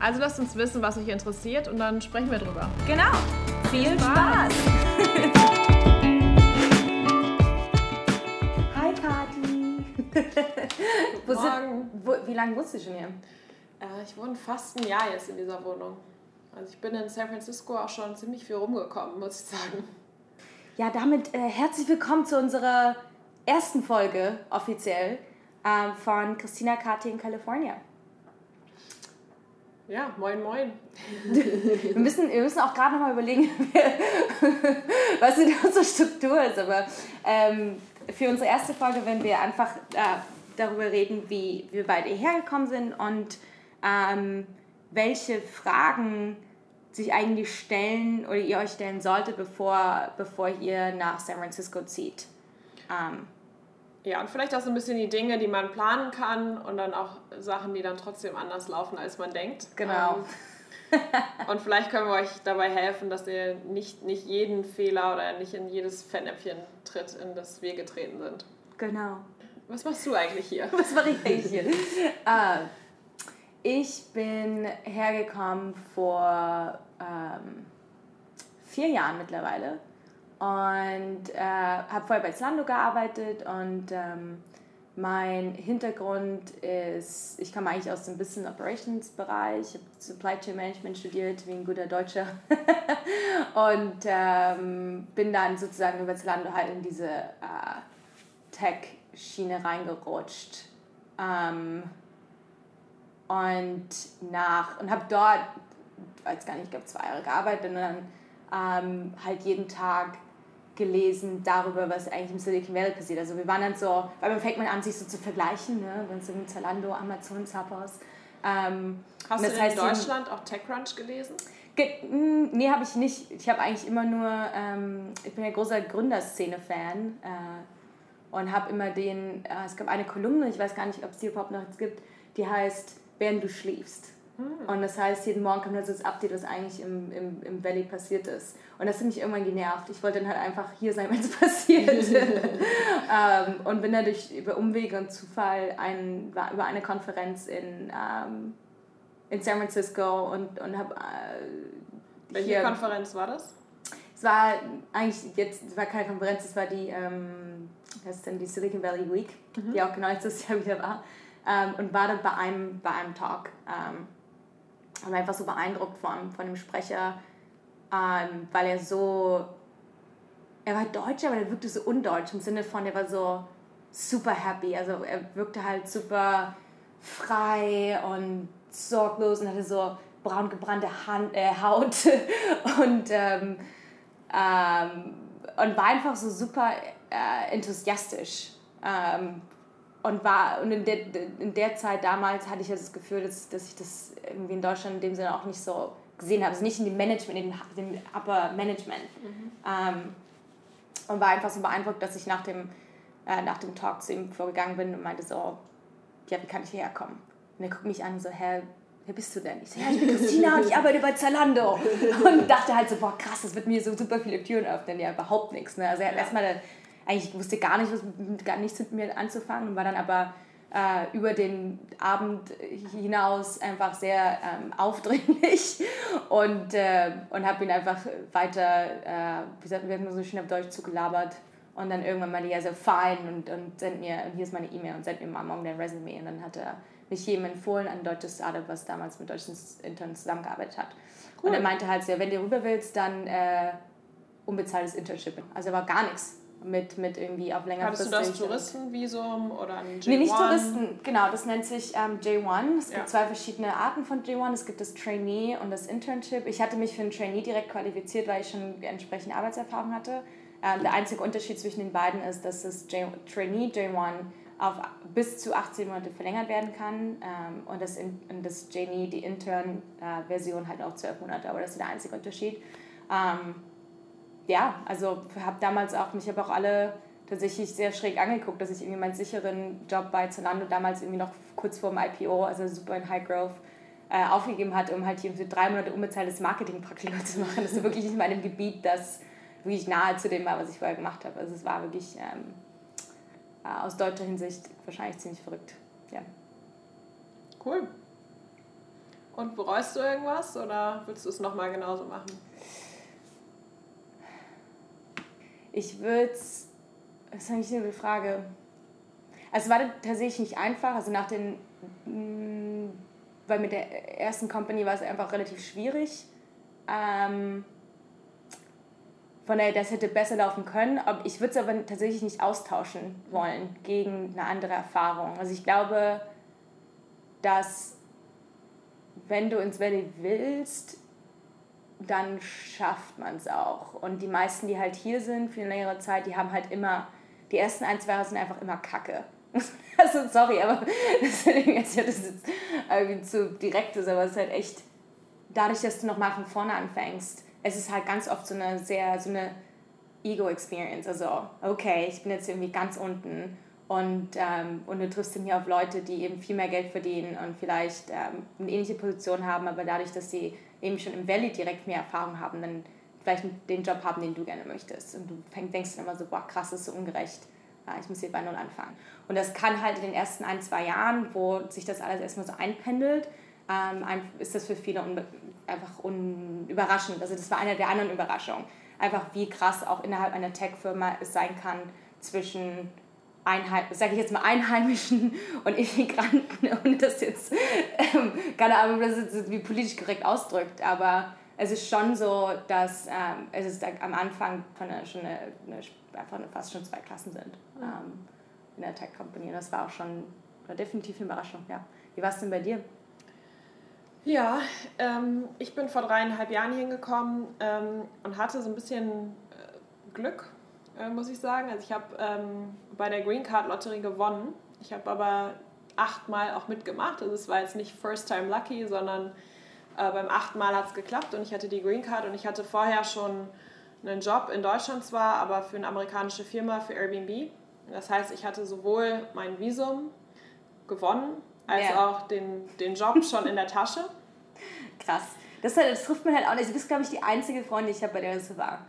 Also lasst uns wissen, was euch interessiert und dann sprechen wir drüber. Genau. Viel Spaß. Hi Kati. wo Morgen. Sind, wo, wie lange wohnst du schon hier? Äh, ich wohne fast ein Jahr jetzt in dieser Wohnung. Also ich bin in San Francisco auch schon ziemlich viel rumgekommen, muss ich sagen. Ja, damit äh, herzlich willkommen zu unserer ersten Folge offiziell äh, von Christina Kati in Kalifornien. Ja, moin moin. wir, müssen, wir müssen auch gerade nochmal überlegen, was in unserer Struktur ist. Aber ähm, für unsere erste Folge werden wir einfach äh, darüber reden, wie wir beide hergekommen sind und ähm, welche Fragen sich eigentlich stellen oder ihr euch stellen solltet, bevor, bevor ihr nach San Francisco zieht. Ähm, ja, und vielleicht auch so ein bisschen die Dinge, die man planen kann und dann auch Sachen, die dann trotzdem anders laufen, als man denkt. Genau. Ähm, und vielleicht können wir euch dabei helfen, dass ihr nicht, nicht jeden Fehler oder nicht in jedes Fettnäpfchen tritt, in das wir getreten sind. Genau. Was machst du eigentlich hier? Was mache ich eigentlich hier? uh, ich bin hergekommen vor ähm, vier Jahren mittlerweile und äh, habe vorher bei Zalando gearbeitet und ähm, mein Hintergrund ist, ich komme eigentlich aus dem Business Operations Bereich, ich habe Supply Chain Management studiert, wie ein guter Deutscher und ähm, bin dann sozusagen über Zalando halt in diese äh, Tech-Schiene reingerutscht. Ähm, und nach und habe dort, weiß gar nicht, ich glaube zwei Jahre gearbeitet und dann ähm, halt jeden Tag gelesen darüber, was eigentlich im Silicon Valley passiert. Also wir waren dann so, weil man fängt man an, sich so zu vergleichen, ne? wenn es irgendwie Zalando, Amazon, Zappos. Ähm, Hast du in heißt, Deutschland auch TechCrunch gelesen? Ge hm, nee, habe ich nicht. Ich habe eigentlich immer nur, ähm, ich bin ja großer Gründerszene-Fan äh, und habe immer den, äh, es gab eine Kolumne, ich weiß gar nicht, ob es die überhaupt noch gibt, die heißt, während du schläfst. Hm. Und das heißt, jeden Morgen kommt halt so das Update, was eigentlich im, im, im Valley passiert ist. Und das hat mich irgendwann genervt. Ich wollte dann halt einfach hier sein, wenn es passiert. ähm, und bin dadurch über Umwege und Zufall ein, war über eine Konferenz in, ähm, in San Francisco und, und habe. Äh, Welche Konferenz war das? Es war eigentlich jetzt, war keine Konferenz, es war die, ähm, das ist dann die Silicon Valley Week, mhm. die auch genau letztes Jahr wieder war. Ähm, und war dann bei einem, bei einem Talk. Ähm, und war einfach so beeindruckt von, von dem Sprecher, ähm, weil er so, er war Deutscher, aber er wirkte so undeutsch im Sinne von, er war so super happy, also er wirkte halt super frei und sorglos und hatte so braun gebrannte Hand, äh, Haut und, ähm, ähm, und war einfach so super äh, enthusiastisch. Und war und in der, in der Zeit damals hatte ich das Gefühl, dass, dass ich das irgendwie in Deutschland in dem Sinne auch nicht so gesehen habe. Also nicht in dem Management, in dem Upper Management. Mhm. Ähm, und war einfach so beeindruckt, dass ich nach dem, äh, nach dem Talk zu ihm vorgegangen bin und meinte so, ja, wie kann ich hierher kommen? Und er guckt mich an so, hä, wer bist du denn? Ich so, ja, ich bin Christina und ich arbeite bei Zalando. Und dachte halt so, boah, krass, das wird mir so super viele Türen öffnen. Ja, überhaupt nichts. Ne? Also er hat erstmal eigentlich wusste gar nicht, was, gar nichts mit mir anzufangen und war dann aber äh, über den Abend hinaus einfach sehr ähm, aufdringlich und, äh, und habe ihn einfach weiter, äh, wie gesagt, wir haben so schön auf Deutsch zugelabert und dann irgendwann meinte er so, fein und, und send mir, und hier ist meine E-Mail und send mir mal morgen dein Resume und dann hat er mich jedem empfohlen, ein deutsches Startup, was damals mit deutschen Interns zusammengearbeitet hat. Cool. Und er meinte halt so, wenn du rüber willst, dann äh, unbezahltes Internship. Also war gar nichts mit, mit irgendwie auf längerfristig. Hattest du das Touristenvisum oder ein J1? Nee, nicht Touristen, genau, das nennt sich ähm, J1. Es ja. gibt zwei verschiedene Arten von J1. Es gibt das Trainee und das Internship. Ich hatte mich für ein Trainee direkt qualifiziert, weil ich schon entsprechende Arbeitserfahrung hatte. Ähm, der einzige Unterschied zwischen den beiden ist, dass das J Trainee J1 auf bis zu 18 Monate verlängert werden kann ähm, und das, in, das Genie, die Intern-Version, halt auch 12 Monate, aber das ist der einzige Unterschied. Ähm, ja, also habe damals auch, mich habe auch alle tatsächlich sehr schräg angeguckt, dass ich irgendwie meinen sicheren Job bei Zalando damals irgendwie noch kurz vor dem IPO, also super in High Growth, äh, aufgegeben hat, um halt hier für drei Monate unbezahltes Marketingpraktikum zu machen. Das ist wirklich nicht in meinem Gebiet, das wirklich nahe zu dem war, was ich vorher gemacht habe. Also es war wirklich ähm, äh, aus deutscher Hinsicht wahrscheinlich ziemlich verrückt. Ja. Cool. Und bereust du irgendwas oder willst du es nochmal genauso machen? Ich würde es, das ist eigentlich eine Frage. Also es war tatsächlich nicht einfach. Also nach den, mm, weil mit der ersten Company war es einfach relativ schwierig. Ähm, von daher, das hätte besser laufen können. Ich würde es aber tatsächlich nicht austauschen wollen gegen eine andere Erfahrung. Also ich glaube, dass wenn du ins Valley willst, dann schafft man es auch. Und die meisten, die halt hier sind für eine längere Zeit, die haben halt immer, die ersten ein, zwei Jahre sind einfach immer Kacke. also sorry, aber das ist jetzt irgendwie zu direkt ist, aber es ist halt echt, dadurch, dass du nochmal von vorne anfängst, es ist halt ganz oft so eine sehr, so eine Ego-Experience. Also, okay, ich bin jetzt irgendwie ganz unten und, ähm, und du triffst dann hier auf Leute, die eben viel mehr Geld verdienen und vielleicht ähm, eine ähnliche Position haben, aber dadurch, dass sie eben schon im Valley direkt mehr Erfahrung haben, dann vielleicht den Job haben, den du gerne möchtest. Und du denkst dann immer so, boah, krass, das ist so ungerecht. Ja, ich muss hier bei Null anfangen. Und das kann halt in den ersten ein, zwei Jahren, wo sich das alles erstmal so einpendelt, ähm, ist das für viele einfach überraschend. Also das war eine der anderen Überraschungen. Einfach wie krass auch innerhalb einer Tech-Firma es sein kann zwischen Einheim, sage ich jetzt mal Einheimischen und Immigranten, ohne das jetzt, ähm, keine Ahnung, das jetzt wie politisch korrekt ausdrückt, aber es ist schon so, dass ähm, es ist am Anfang von einer, schon eine, eine, einfach eine, fast schon zwei Klassen sind ähm, in der Tech-Company. Und das war auch schon war definitiv eine Überraschung, ja. Wie war es denn bei dir? Ja, ähm, ich bin vor dreieinhalb Jahren hingekommen ähm, und hatte so ein bisschen äh, Glück, äh, muss ich sagen. Also ich habe ähm, bei der Green Card Lotterie gewonnen. Ich habe aber achtmal auch mitgemacht. Also es war jetzt nicht First Time Lucky, sondern äh, beim achten Mal hat es geklappt und ich hatte die Green Card und ich hatte vorher schon einen Job in Deutschland zwar, aber für eine amerikanische Firma, für Airbnb. Das heißt, ich hatte sowohl mein Visum gewonnen als ja. auch den, den Job schon in der Tasche. Krass. Das, das trifft man halt auch nicht. Du bist, glaube ich, die einzige Freundin, die ich habe, bei der das so war.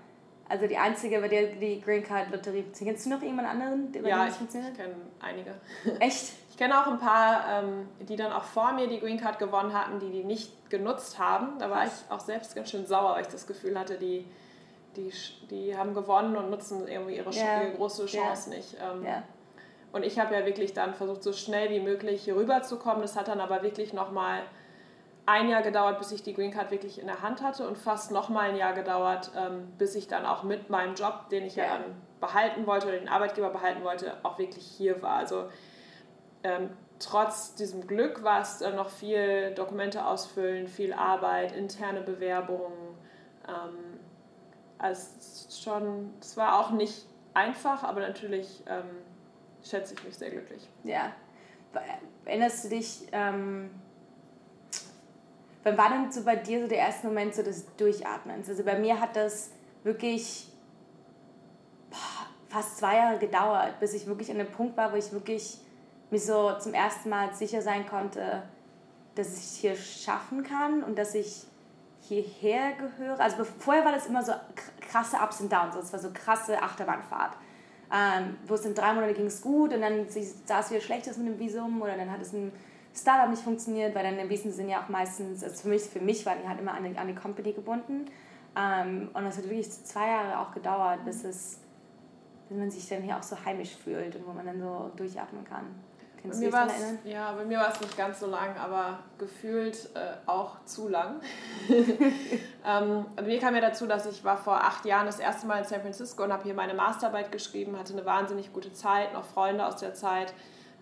Also die einzige, bei der die Green Card Lotterie Kennst du noch jemand anderen, der ja, das funktioniert? ich kenne einige. Echt? Ich kenne auch ein paar, ähm, die dann auch vor mir die Green Card gewonnen hatten, die die nicht genutzt haben. Da war ich auch selbst ganz schön sauer, weil ich das Gefühl hatte, die, die, die haben gewonnen und nutzen irgendwie ihre, yeah. ihre große Chance yeah. nicht. Ähm, yeah. Und ich habe ja wirklich dann versucht, so schnell wie möglich hier rüberzukommen. Das hat dann aber wirklich nochmal ein Jahr gedauert, bis ich die Green Card wirklich in der Hand hatte und fast nochmal ein Jahr gedauert, ähm, bis ich dann auch mit meinem Job, den ich ja, ja dann behalten wollte oder den Arbeitgeber behalten wollte, auch wirklich hier war. Also ähm, trotz diesem Glück war es dann noch viel Dokumente ausfüllen, viel Arbeit, interne Bewerbungen. Ähm, also schon, es war auch nicht einfach, aber natürlich ähm, schätze ich mich sehr glücklich. Ja. Erinnerst du dich, ähm, wann war denn so bei dir so der erste Moment so des Durchatmens? Also bei mir hat das wirklich fast zwei Jahre gedauert, bis ich wirklich an dem Punkt war, wo ich wirklich mich so zum ersten Mal sicher sein konnte, dass ich es hier schaffen kann und dass ich hierher gehöre. Also vorher war das immer so krasse Ups und Downs, es war so krasse Achterbahnfahrt ähm, wo es in drei Monate ging es gut und dann sah es wieder schlecht aus mit dem Visum oder dann hat es ein Startup nicht funktioniert, weil dann im Visum sind ja auch meistens, also für mich, für mich waren die halt immer an die, an die Company gebunden ähm, und das hat wirklich zwei Jahre auch gedauert, bis es bis man sich dann hier auch so heimisch fühlt und wo man dann so durchatmen kann. Kannst bei mir war ja, bei mir war es nicht ganz so lang, aber gefühlt äh, auch zu lang. ähm, mir kam ja dazu, dass ich war vor acht Jahren das erste Mal in San Francisco und habe hier meine Masterarbeit geschrieben, hatte eine wahnsinnig gute Zeit, noch Freunde aus der Zeit.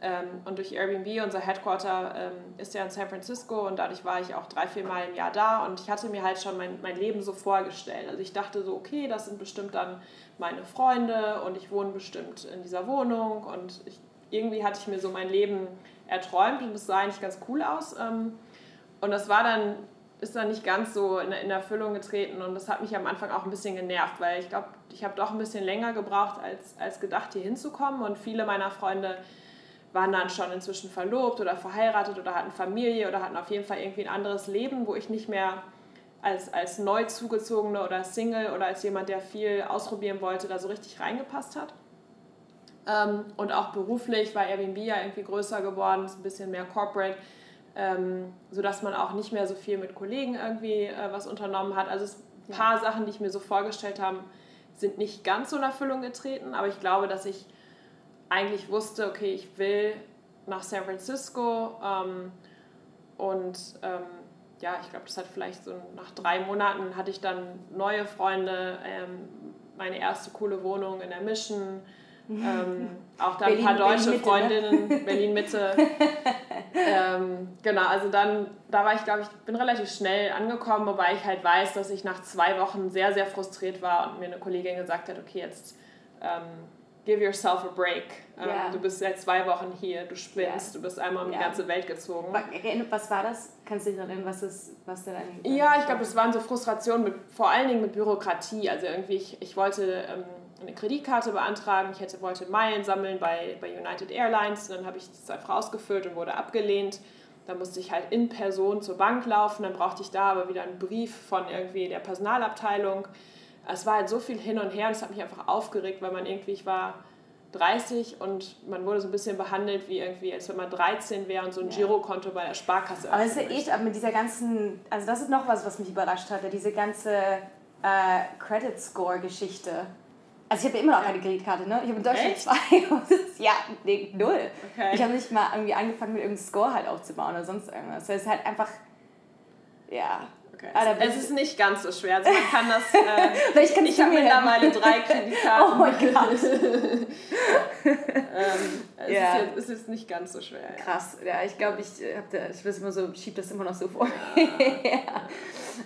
Ähm, und durch Airbnb, unser Headquarter ähm, ist ja in San Francisco und dadurch war ich auch drei, vier Mal im Jahr da und ich hatte mir halt schon mein, mein Leben so vorgestellt. Also ich dachte so, okay, das sind bestimmt dann meine Freunde und ich wohne bestimmt in dieser Wohnung und ich irgendwie hatte ich mir so mein Leben erträumt und es sah eigentlich ganz cool aus. Ähm, und das war dann, ist dann nicht ganz so in, in Erfüllung getreten und das hat mich am Anfang auch ein bisschen genervt, weil ich glaube, ich habe doch ein bisschen länger gebraucht als, als gedacht, hier hinzukommen und viele meiner Freunde waren dann schon inzwischen verlobt oder verheiratet oder hatten Familie oder hatten auf jeden Fall irgendwie ein anderes Leben, wo ich nicht mehr als, als neu zugezogene oder Single oder als jemand, der viel ausprobieren wollte, da so richtig reingepasst hat. Ähm, und auch beruflich war Airbnb ja irgendwie größer geworden, ist ein bisschen mehr corporate, ähm, sodass man auch nicht mehr so viel mit Kollegen irgendwie äh, was unternommen hat. Also ein paar ja. Sachen, die ich mir so vorgestellt habe, sind nicht ganz so in Erfüllung getreten, aber ich glaube, dass ich eigentlich wusste, okay, ich will nach San Francisco ähm, und ähm, ja, ich glaube, das hat vielleicht so nach drei Monaten hatte ich dann neue Freunde, ähm, meine erste coole Wohnung in der Mission, ähm, auch dann Berlin, ein paar deutsche Berlin ne? Freundinnen, ne? Berlin Mitte. ähm, genau, also dann, da war ich, glaube ich, bin relativ schnell angekommen, wobei ich halt weiß, dass ich nach zwei Wochen sehr, sehr frustriert war und mir eine Kollegin gesagt hat, okay, jetzt give yourself a break. Ähm, ja. Du bist seit zwei Wochen hier, du spinnst, ja. du bist einmal um ja. die ganze Welt gezogen. Was war das? Kannst du dich erinnern, was, ist, was denn ein... Ja, ich glaube, das waren so Frustrationen, mit, vor allen Dingen mit Bürokratie. Also irgendwie, ich, ich wollte ähm, eine Kreditkarte beantragen, ich hätte, wollte Meilen sammeln bei, bei United Airlines, und dann habe ich das einfach ausgefüllt und wurde abgelehnt. Dann musste ich halt in Person zur Bank laufen, dann brauchte ich da aber wieder einen Brief von irgendwie der Personalabteilung es war halt so viel hin und her und es hat mich einfach aufgeregt, weil man irgendwie, ich war 30 und man wurde so ein bisschen behandelt wie irgendwie, als wenn man 13 wäre und so ein ja. Girokonto bei der Sparkasse Aber es ist echt, aber mit dieser ganzen, also das ist noch was, was mich überrascht hatte, diese ganze äh, Credit Score Geschichte. Also ich habe immer noch keine Kreditkarte, ne? Ich habe in Deutschland Echt? zwei. ja, nee, null. Okay. Ich habe nicht mal irgendwie angefangen, mit irgendeinem Score halt aufzubauen oder sonst irgendwas. Das ist halt einfach, ja, Okay. Ah, es ist nicht ganz so schwer. Also man kann das. Äh, ich ich habe mittlerweile drei Kreditkarten. Oh mein Gott. ähm, es, ja. ist es ist nicht ganz so schwer. Ja. Krass. Ja, ich glaube, ich, da, ich immer so, schiebe das immer noch so vor. ja.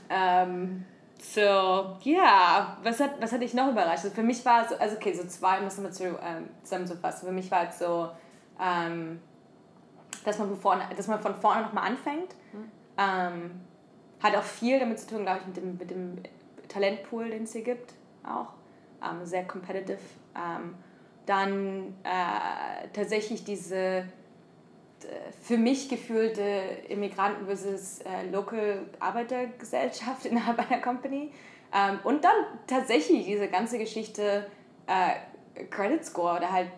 ähm, so, ja, yeah. was hat, was hat dich noch überrascht? Also für mich war es so, also okay, so zwei, muss man zu, ähm, zusammenzufassen. Für mich war es so, ähm, dass, man von vorne, dass man von vorne nochmal anfängt. Mhm. Hat auch viel damit zu tun, glaube ich, mit dem, mit dem Talentpool, den es hier gibt, auch. Ähm, sehr competitive. Ähm, dann äh, tatsächlich diese für mich gefühlte Immigranten versus äh, Local Arbeitergesellschaft innerhalb einer Company. Ähm, und dann tatsächlich diese ganze Geschichte äh, Credit Score oder halt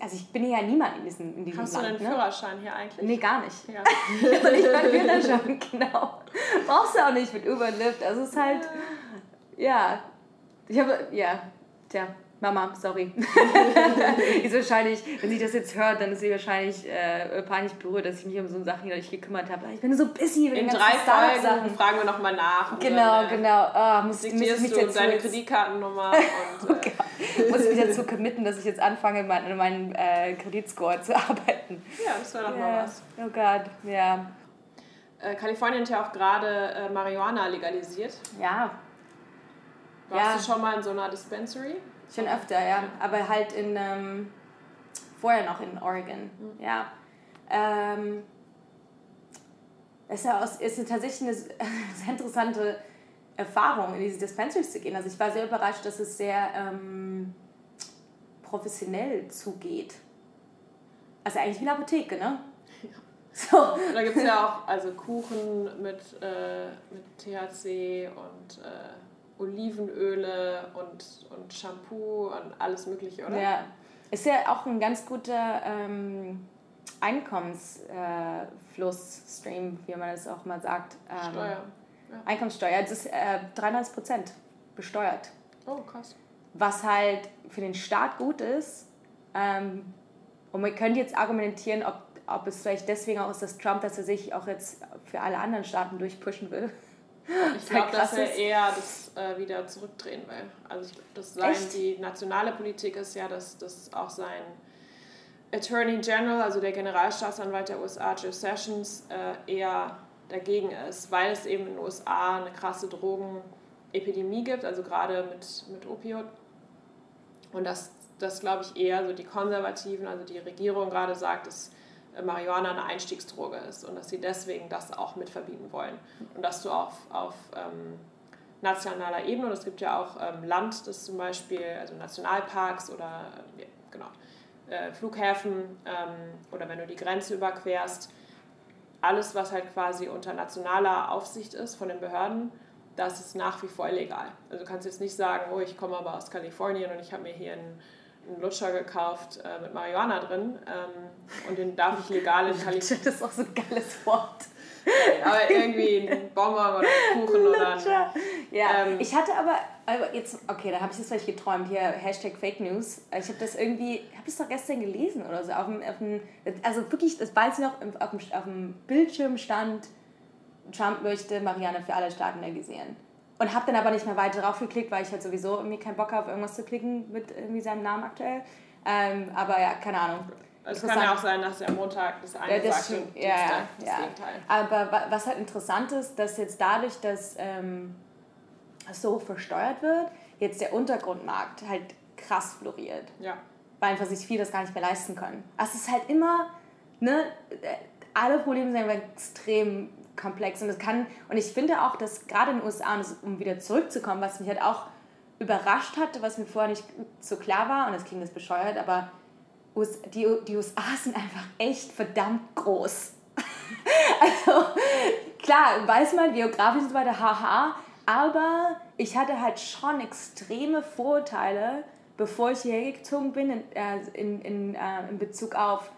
also ich bin ja niemand in diesem, in diesem Hast Land. Hast du einen ne? Führerschein hier eigentlich? Nee, gar nicht. Ja. also nicht mal Führerschein, genau. Brauchst du auch nicht mit Uber und Lyft. Also es ist halt, ja, ich habe, ja, tja, Mama, sorry. ist wahrscheinlich, wenn sie das jetzt hört, dann ist sie wahrscheinlich äh, peinlich berührt, dass ich mich um so Sachen nicht gekümmert habe. Ich bin so busy mit In drei Folgen Sachen. fragen wir nochmal nach. Genau, dann, äh, genau. Oh, muss, diktierst muss ich du deine Kreditkartennummer und... okay. Oh muss ich mich dazu committen, dass ich jetzt anfange, meinen, meinen äh, Kreditscore zu arbeiten. Ja, das wäre doch yeah. mal was. Oh Gott, ja. Äh, Kalifornien hat ja auch gerade äh, Marihuana legalisiert. Ja. Warst ja. du schon mal in so einer Dispensary? Schon öfter, ja. Aber halt in, ähm, vorher noch in Oregon, mhm. ja. Ähm, es ist, ist tatsächlich eine sehr interessante Erfahrung, in diese Dispensaries zu gehen. Also ich war sehr überrascht, dass es sehr ähm, professionell zugeht. Also eigentlich wie eine Apotheke, ne? Ja. So. Da gibt es ja auch also Kuchen mit, äh, mit THC und äh, Olivenöle und, und Shampoo und alles Mögliche, oder? Ja, ist ja auch ein ganz guter ähm, Einkommensflussstream, äh, wie man das auch mal sagt. Ähm, Steuer. Ja. Einkommenssteuer, das ist äh, 93 Prozent besteuert. Oh, krass. Was halt für den Staat gut ist. Ähm, und man könnte jetzt argumentieren, ob, ob es vielleicht deswegen auch ist, dass Trump, dass er sich auch jetzt für alle anderen Staaten durchpushen will. Ich glaube, dass er eher das äh, wieder zurückdrehen will. Also ich, das sein, die nationale Politik ist ja, dass das auch sein Attorney General, also der Generalstaatsanwalt der USA, Joe Sessions, äh, eher dagegen ist, weil es eben in den USA eine krasse Drogenepidemie gibt, also gerade mit, mit Opioid. Und dass dass, glaube ich, eher so die Konservativen, also die Regierung gerade sagt, dass Marihuana eine Einstiegsdroge ist und dass sie deswegen das auch mit verbieten wollen. Und dass du auf, auf ähm, nationaler Ebene, und es gibt ja auch ähm, Land, das zum Beispiel, also Nationalparks oder äh, genau, äh, Flughäfen ähm, oder wenn du die Grenze überquerst, alles, was halt quasi unter nationaler Aufsicht ist von den Behörden, das ist nach wie vor illegal. Also du kannst jetzt nicht sagen, oh, ich komme aber aus Kalifornien und ich habe mir hier einen, einen Lutscher gekauft äh, mit Marihuana drin ähm, und den darf ich legal in Kalifornien. Das ist auch so ein geiles Wort. aber irgendwie ein Bonbon oder ein Kuchen oder ein, Ja, ähm, ich hatte aber, aber jetzt, okay, da habe ich das vielleicht geträumt, hier Hashtag Fake News. Ich habe das irgendwie, habe ich es doch gestern gelesen oder so, auf dem, auf dem also wirklich, das weiß ich noch, auf dem, auf dem Bildschirm stand, Trump möchte Marianne für alle Staaten legisieren. Und habe dann aber nicht mehr weiter drauf geklickt, weil ich halt sowieso irgendwie keinen Bock habe, irgendwas zu klicken mit irgendwie seinem Namen aktuell. Ähm, aber ja, keine Ahnung. Es kann ja auch sein, dass er am Montag das eine ja, das sagt und ja, ja, das ja. Gegenteil. Aber was halt interessant ist, dass jetzt dadurch, dass ähm, so versteuert wird, jetzt der Untergrundmarkt halt krass floriert. Ja. Weil einfach sich viele das gar nicht mehr leisten können. Also es ist halt immer, ne, alle Probleme sind extrem komplex und es kann, und ich finde auch, dass gerade in den USA, um wieder zurückzukommen, was mich halt auch überrascht hatte, was mir vorher nicht so klar war, und das klingt jetzt bescheuert, aber die, die USA sind einfach echt verdammt groß. also klar, weiß man, geografisch und so weiter, haha, aber ich hatte halt schon extreme Vorurteile, bevor ich hierher gezogen bin, in, äh, in, in, äh, in Bezug auf,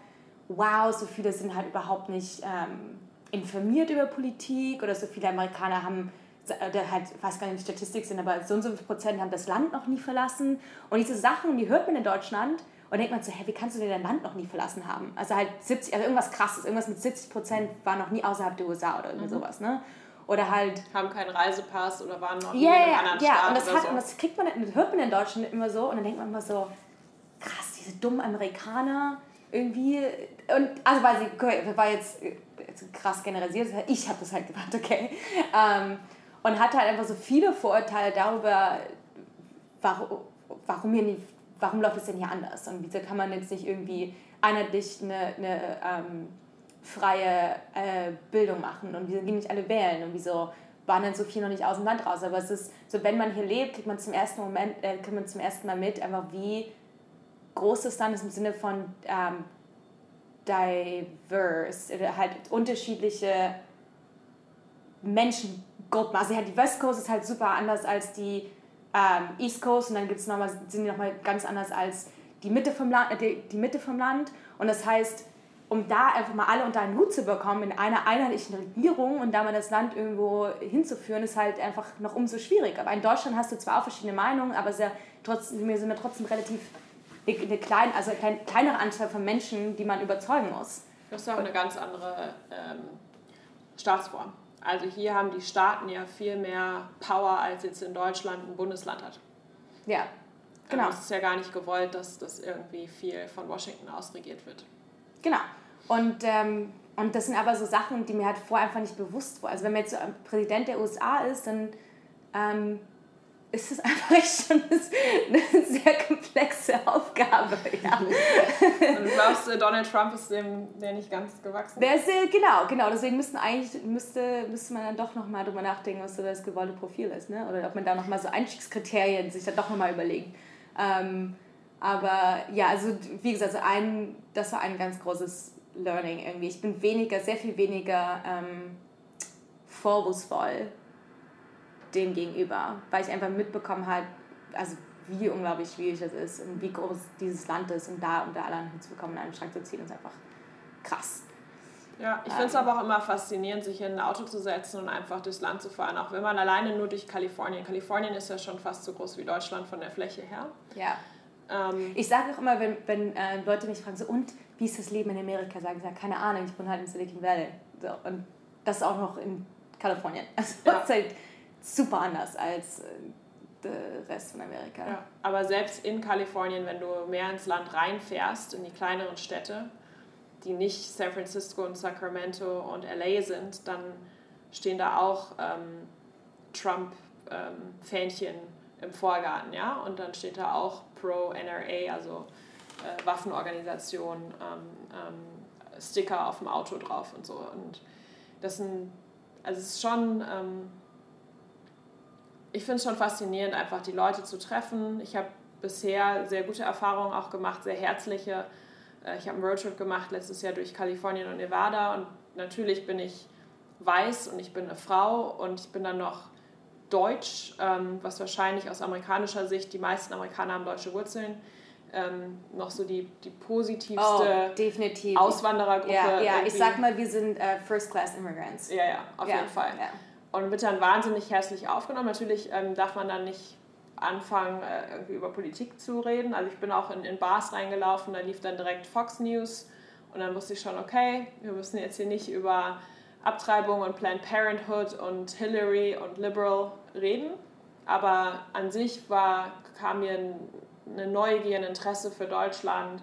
wow, so viele sind halt überhaupt nicht ähm, informiert über Politik oder so viele Amerikaner haben oder halt, ich weiß gar nicht, wie Statistik sind, aber so und so viele Prozent haben das Land noch nie verlassen. Und diese Sachen, die hört man in Deutschland und denkt man so, hä, wie kannst du denn dein Land noch nie verlassen haben? Also halt 70, also irgendwas krasses, irgendwas mit 70 Prozent war noch nie außerhalb der USA oder irgendwie mhm. sowas, ne? Oder halt... Haben keinen Reisepass oder waren noch nie yeah, in einem anderen ja, Staat und das, hat, so. und das kriegt man, das hört man in Deutschland immer so und dann denkt man immer so, krass, diese dummen Amerikaner irgendwie und also weil sie war jetzt, jetzt krass generalisiert ich habe das halt gemacht okay ähm, und hatte halt einfach so viele Vorurteile darüber warum warum hier nicht warum läuft es denn hier anders? Und wieso kann man jetzt nicht irgendwie einheitlich eine, eine ähm, freie äh, Bildung machen? Und wieso gehen nicht alle wählen? Und wieso wandern so viele noch nicht aus dem Land raus? Aber es ist so, wenn man hier lebt, kriegt man zum ersten Moment, äh, kriegt man zum ersten Mal mit, einfach wie groß das Land ist im Sinne von ähm, diverse, halt unterschiedliche Menschengruppen. Also halt die West Coast ist halt super anders als die ähm, East Coast und dann gibt's noch mal, sind die nochmal ganz anders als die Mitte, vom Land, äh, die, die Mitte vom Land. Und das heißt, um da einfach mal alle unter einen Hut zu bekommen in einer einheitlichen Regierung und da mal das Land irgendwo hinzuführen, ist halt einfach noch umso schwieriger. Aber in Deutschland hast du zwar auch verschiedene Meinungen, aber sehr, trotzdem, wir sind ja trotzdem relativ eine, klein, also eine kleinere Anzahl von Menschen, die man überzeugen muss. Das ist auch eine ganz andere ähm, Staatsform. Also hier haben die Staaten ja viel mehr Power, als jetzt in Deutschland ein Bundesland hat. Ja, genau. Es ist ja gar nicht gewollt, dass das irgendwie viel von Washington aus regiert wird. Genau. Und, ähm, und das sind aber so Sachen, die mir halt vorher einfach nicht bewusst waren. Also wenn man jetzt so Präsident der USA ist, dann ähm, ist es einfach schon eine sehr komplexe Aufgabe. Ja. Und du glaubst, Donald Trump ist dem der nicht ganz gewachsen? Der ist, genau, genau. Deswegen müssten eigentlich, müsste, müsste man dann doch nochmal drüber nachdenken, was so das gewollte Profil ist. Ne? Oder ob man da nochmal so Einstiegskriterien sich dann doch nochmal überlegt. Ähm, aber ja, also wie gesagt, also ein, das war ein ganz großes Learning irgendwie. Ich bin weniger, sehr viel weniger ähm, vorwurfsvoll dem gegenüber, weil ich einfach mitbekommen habe, also wie unglaublich schwierig es ist und wie groß dieses Land ist und da unter aller hinzubekommen, in einen Schrank zu ziehen, ist einfach krass. Ja, ich finde es ähm, aber auch immer faszinierend, sich in ein Auto zu setzen und einfach durchs Land zu fahren, auch wenn man alleine nur durch Kalifornien. Kalifornien ist ja schon fast so groß wie Deutschland von der Fläche her. Ja. Ähm, ich sage auch immer, wenn, wenn äh, Leute mich fragen, so, und wie ist das Leben in Amerika, sage ich, ja, keine Ahnung, ich bin halt in Silicon Valley. So, und das auch noch in Kalifornien. Also, ja. halt, super anders als äh, der Rest von Amerika. Ja, aber selbst in Kalifornien, wenn du mehr ins Land reinfährst, in die kleineren Städte, die nicht San Francisco und Sacramento und LA sind, dann stehen da auch ähm, Trump-Fähnchen ähm, im Vorgarten, ja, und dann steht da auch pro-NRA, also äh, Waffenorganisation, ähm, ähm, Sticker auf dem Auto drauf und so. Und das sind, also es ist schon, ähm, ich finde es schon faszinierend, einfach die Leute zu treffen. Ich habe bisher sehr gute Erfahrungen auch gemacht, sehr herzliche. Äh, ich habe einen Roadtrip gemacht letztes Jahr durch Kalifornien und Nevada und natürlich bin ich weiß und ich bin eine Frau und ich bin dann noch deutsch, ähm, was wahrscheinlich aus amerikanischer Sicht, die meisten Amerikaner haben deutsche Wurzeln, ähm, noch so die, die positivste oh, definitiv. Auswanderergruppe. Ja, ja. ich sag mal, wir sind uh, First-Class-Immigrants. Ja, ja, auf ja, jeden Fall. Und wird dann wahnsinnig herzlich aufgenommen. Natürlich ähm, darf man dann nicht anfangen, äh, irgendwie über Politik zu reden. Also ich bin auch in, in Bars reingelaufen, da lief dann direkt Fox News und dann wusste ich schon, okay, wir müssen jetzt hier nicht über Abtreibung und Planned Parenthood und Hillary und Liberal reden. Aber an sich war, kam mir eine Neugier, ein Interesse für Deutschland,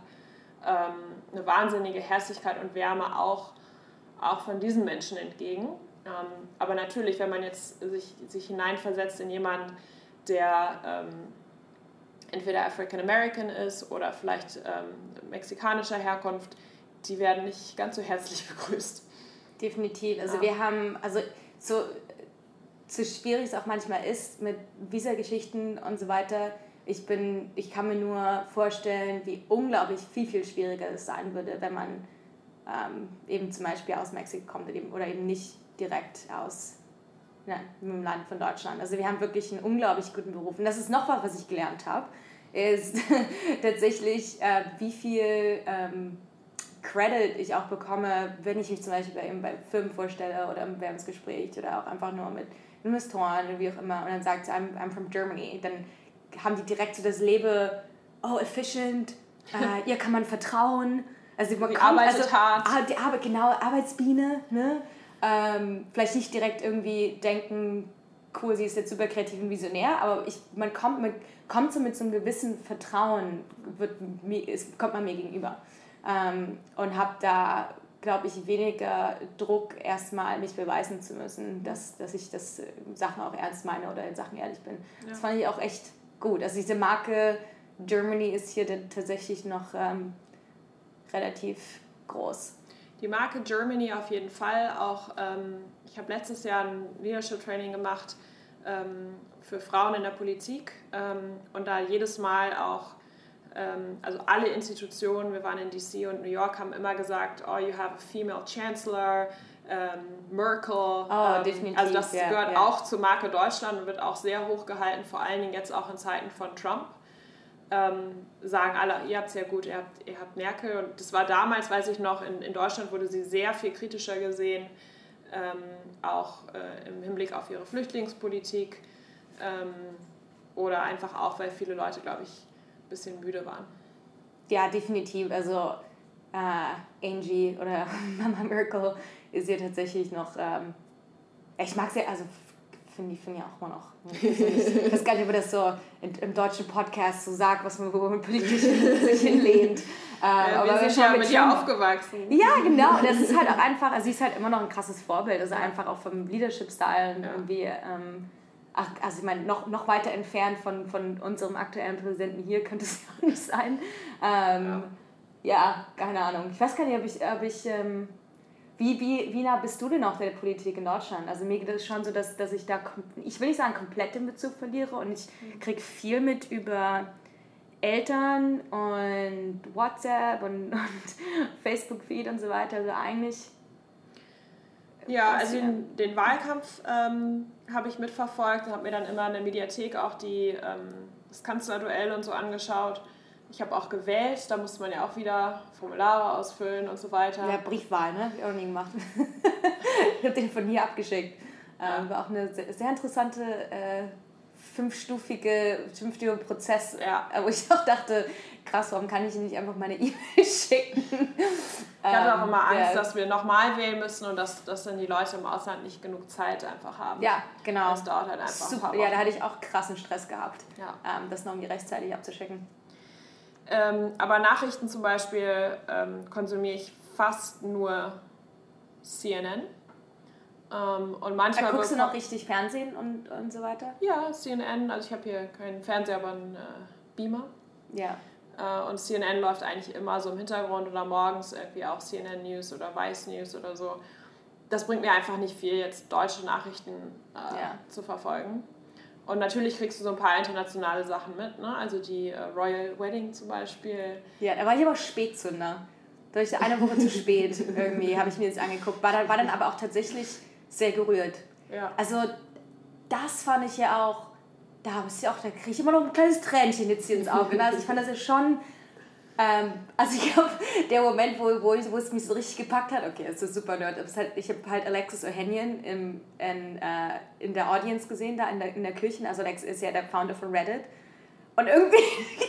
ähm, eine wahnsinnige Herzlichkeit und Wärme auch, auch von diesen Menschen entgegen. Ähm, aber natürlich, wenn man jetzt sich, sich hineinversetzt in jemanden, der ähm, entweder African American ist oder vielleicht ähm, mexikanischer Herkunft, die werden nicht ganz so herzlich begrüßt. Definitiv. Also ja. wir haben, also so, so schwierig es auch manchmal ist mit Visa-Geschichten und so weiter, ich, bin, ich kann mir nur vorstellen, wie unglaublich viel, viel schwieriger es sein würde, wenn man ähm, eben zum Beispiel aus Mexiko kommt oder eben, oder eben nicht direkt aus ja, dem Land von Deutschland. Also wir haben wirklich einen unglaublich guten Beruf. Und das ist noch was, was ich gelernt habe, ist tatsächlich, äh, wie viel ähm, Credit ich auch bekomme, wenn ich mich zum Beispiel bei, bei Firmen vorstelle oder im Werbungsgespräch oder auch einfach nur mit Investoren oder wie auch immer und dann sagt sie, I'm, I'm from Germany, dann haben die direkt so das Leben, oh, efficient, äh, ihr kann man vertrauen. Also man die kommt, arbeitet also, hart. Ah, die Arbeit, genau, Arbeitsbiene, ne? Ähm, vielleicht nicht direkt irgendwie denken, cool, sie ist jetzt super kreativ und visionär, aber ich, man kommt, mit, kommt so mit so einem gewissen Vertrauen, wird, es kommt man mir gegenüber. Ähm, und habe da, glaube ich, weniger Druck, erstmal mich beweisen zu müssen, dass, dass ich das Sachen auch ernst meine oder in Sachen ehrlich bin. Ja. Das fand ich auch echt gut. Also diese Marke Germany ist hier tatsächlich noch ähm, relativ groß. Die Marke Germany auf jeden Fall. Auch ähm, ich habe letztes Jahr ein Leadership Training gemacht ähm, für Frauen in der Politik ähm, und da jedes Mal auch ähm, also alle Institutionen, wir waren in DC und New York, haben immer gesagt, oh, you have a female chancellor, ähm, Merkel. Oh, ähm, definitiv. Also das yeah, gehört yeah. auch zur Marke Deutschland und wird auch sehr hoch gehalten, vor allen Dingen jetzt auch in Zeiten von Trump. Ähm, sagen alle, ihr habt es ja gut, ihr habt, ihr habt Merkel. Und das war damals, weiß ich noch, in, in Deutschland wurde sie sehr viel kritischer gesehen, ähm, auch äh, im Hinblick auf ihre Flüchtlingspolitik ähm, oder einfach auch, weil viele Leute, glaube ich, ein bisschen müde waren. Ja, definitiv. Also äh, Angie oder Mama Merkel ist ja tatsächlich noch, ähm, ich mag sie, also finde ich, find ich auch immer noch. Ich weiß gar nicht, ob das so im deutschen Podcast so sagt, was man, wo man politisch sich hinlehnt. Ähm, ja, aber wir sind ja mit ihr aufgewachsen. Ja, genau. Und das ist halt auch einfach, also sie ist halt immer noch ein krasses Vorbild. Also einfach auch vom Leadership-Style und ja. irgendwie, ähm, ach, also ich meine, noch, noch weiter entfernt von, von unserem aktuellen Präsidenten hier könnte es ja auch nicht sein. Ähm, ja. ja. keine Ahnung. Ich weiß gar nicht, ob ich, ob ich ähm, wie, wie, wie nah bist du denn auch der Politik in Deutschland? Also mir geht es schon so, dass, dass ich da, ich will nicht sagen, komplett den Bezug verliere und ich mhm. kriege viel mit über Eltern und WhatsApp und, und Facebook-Feed und so weiter. Also eigentlich. Ja, also den, den Wahlkampf ähm, habe ich mitverfolgt und habe mir dann immer in der Mediathek auch die, ähm, das Kanzlerduell und so angeschaut. Ich habe auch gewählt, da musste man ja auch wieder Formulare ausfüllen und so weiter. Ja, Briefwahl, ne? Hab ich auch nie gemacht. ich habe den von hier abgeschickt. Ja. Ähm, war auch eine sehr, sehr interessante äh, fünfstufige, fünfstufiger Prozess, ja. wo ich auch dachte, krass, warum kann ich nicht einfach meine E-Mail schicken? Ich hatte auch immer Angst, ja. dass wir nochmal wählen müssen und dass, dass dann die Leute im Ausland nicht genug Zeit einfach haben. Ja, genau. Das dauert halt einfach Super. Ja, da hatte ich auch krassen Stress gehabt, ja. ähm, das noch irgendwie rechtzeitig abzuschicken. Ähm, aber Nachrichten zum Beispiel ähm, konsumiere ich fast nur CNN. Ähm, und manchmal da guckst du noch richtig Fernsehen und, und so weiter? Ja, CNN. Also ich habe hier keinen Fernseher, aber einen äh, Beamer. Ja. Äh, und CNN läuft eigentlich immer so im Hintergrund oder morgens irgendwie auch CNN News oder Vice News oder so. Das bringt mir einfach nicht viel, jetzt deutsche Nachrichten äh, Ja. zu verfolgen. Und natürlich kriegst du so ein paar internationale Sachen mit, ne? also die äh, Royal Wedding zum Beispiel. Ja, da war ich aber Spätzünder. Ich eine Woche zu spät irgendwie, habe ich mir das angeguckt. War dann, war dann aber auch tatsächlich sehr gerührt. Ja. Also, das fand ich ja auch, da, ist ja auch, da kriege ich immer noch ein kleines Tränchen jetzt hier ins Auge. ne? Also, ich fand das ja schon, ähm, also ich glaube, der Moment, wo, wo, ich, wo es mich so richtig gepackt hat, okay, es ist super nerd, aber halt, ich habe halt Alexis Ohanian im, in, äh, in der Audience gesehen, da in der, in der Küche. Also Alex ist ja der Founder von Reddit. Und irgendwie,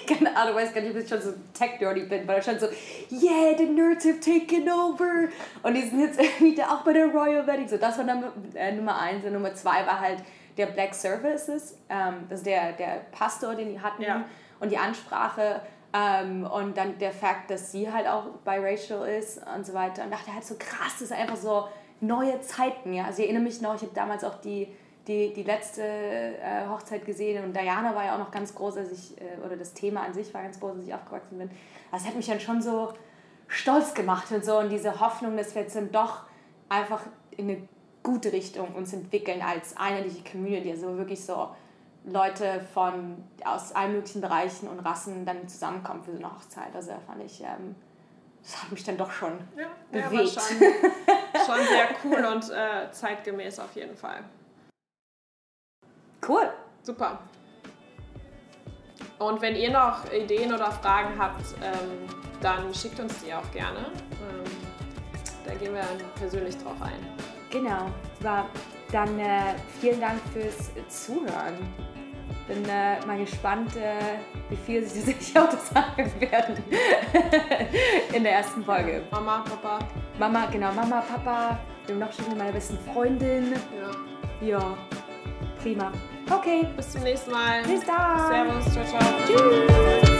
keine Ahnung, weiß gar nicht, ob ich schon so tech-nerdy bin, weil er schon so, yeah, the Nerds have taken over. Und die sind jetzt irgendwie da auch bei der Royal Wedding. So, das war Nummer, äh, Nummer eins. Und Nummer zwei war halt der Black Services, ähm, das ist der, der Pastor, den die hatten. Ja. Und die Ansprache. Ähm, und dann der Fakt, dass sie halt auch biracial ist und so weiter. Und dachte halt so krass, das ist einfach so neue Zeiten. Ja? Also ich erinnere mich noch, ich habe damals auch die, die, die letzte äh, Hochzeit gesehen und Diana war ja auch noch ganz groß, als ich, äh, oder das Thema an sich war ganz groß, als ich aufgewachsen bin. Also es hat mich dann schon so stolz gemacht und so und diese Hoffnung, dass wir jetzt dann doch einfach in eine gute Richtung uns entwickeln als einheitliche Community, also wirklich so Leute von aus allen möglichen Bereichen und Rassen dann zusammenkommen für so eine Hochzeit. Also fand ich, ähm, das hat mich dann doch schon Ja, ja bewegt. schon, schon sehr cool und äh, zeitgemäß auf jeden Fall. Cool. Super. Und wenn ihr noch Ideen oder Fragen habt, ähm, dann schickt uns die auch gerne. Ähm, da gehen wir persönlich drauf ein. Genau. War dann äh, vielen Dank fürs Zuhören. Bin äh, mal gespannt, äh, wie viel Sie sich auch das sagen werden in der ersten Folge. Mama, Papa. Mama, genau, Mama, Papa, wir haben noch schon meine besten Freundin. Ja. Ja, prima. Okay, Bis zum nächsten Mal. bis dann. Servus, ciao, ciao. Tschüss.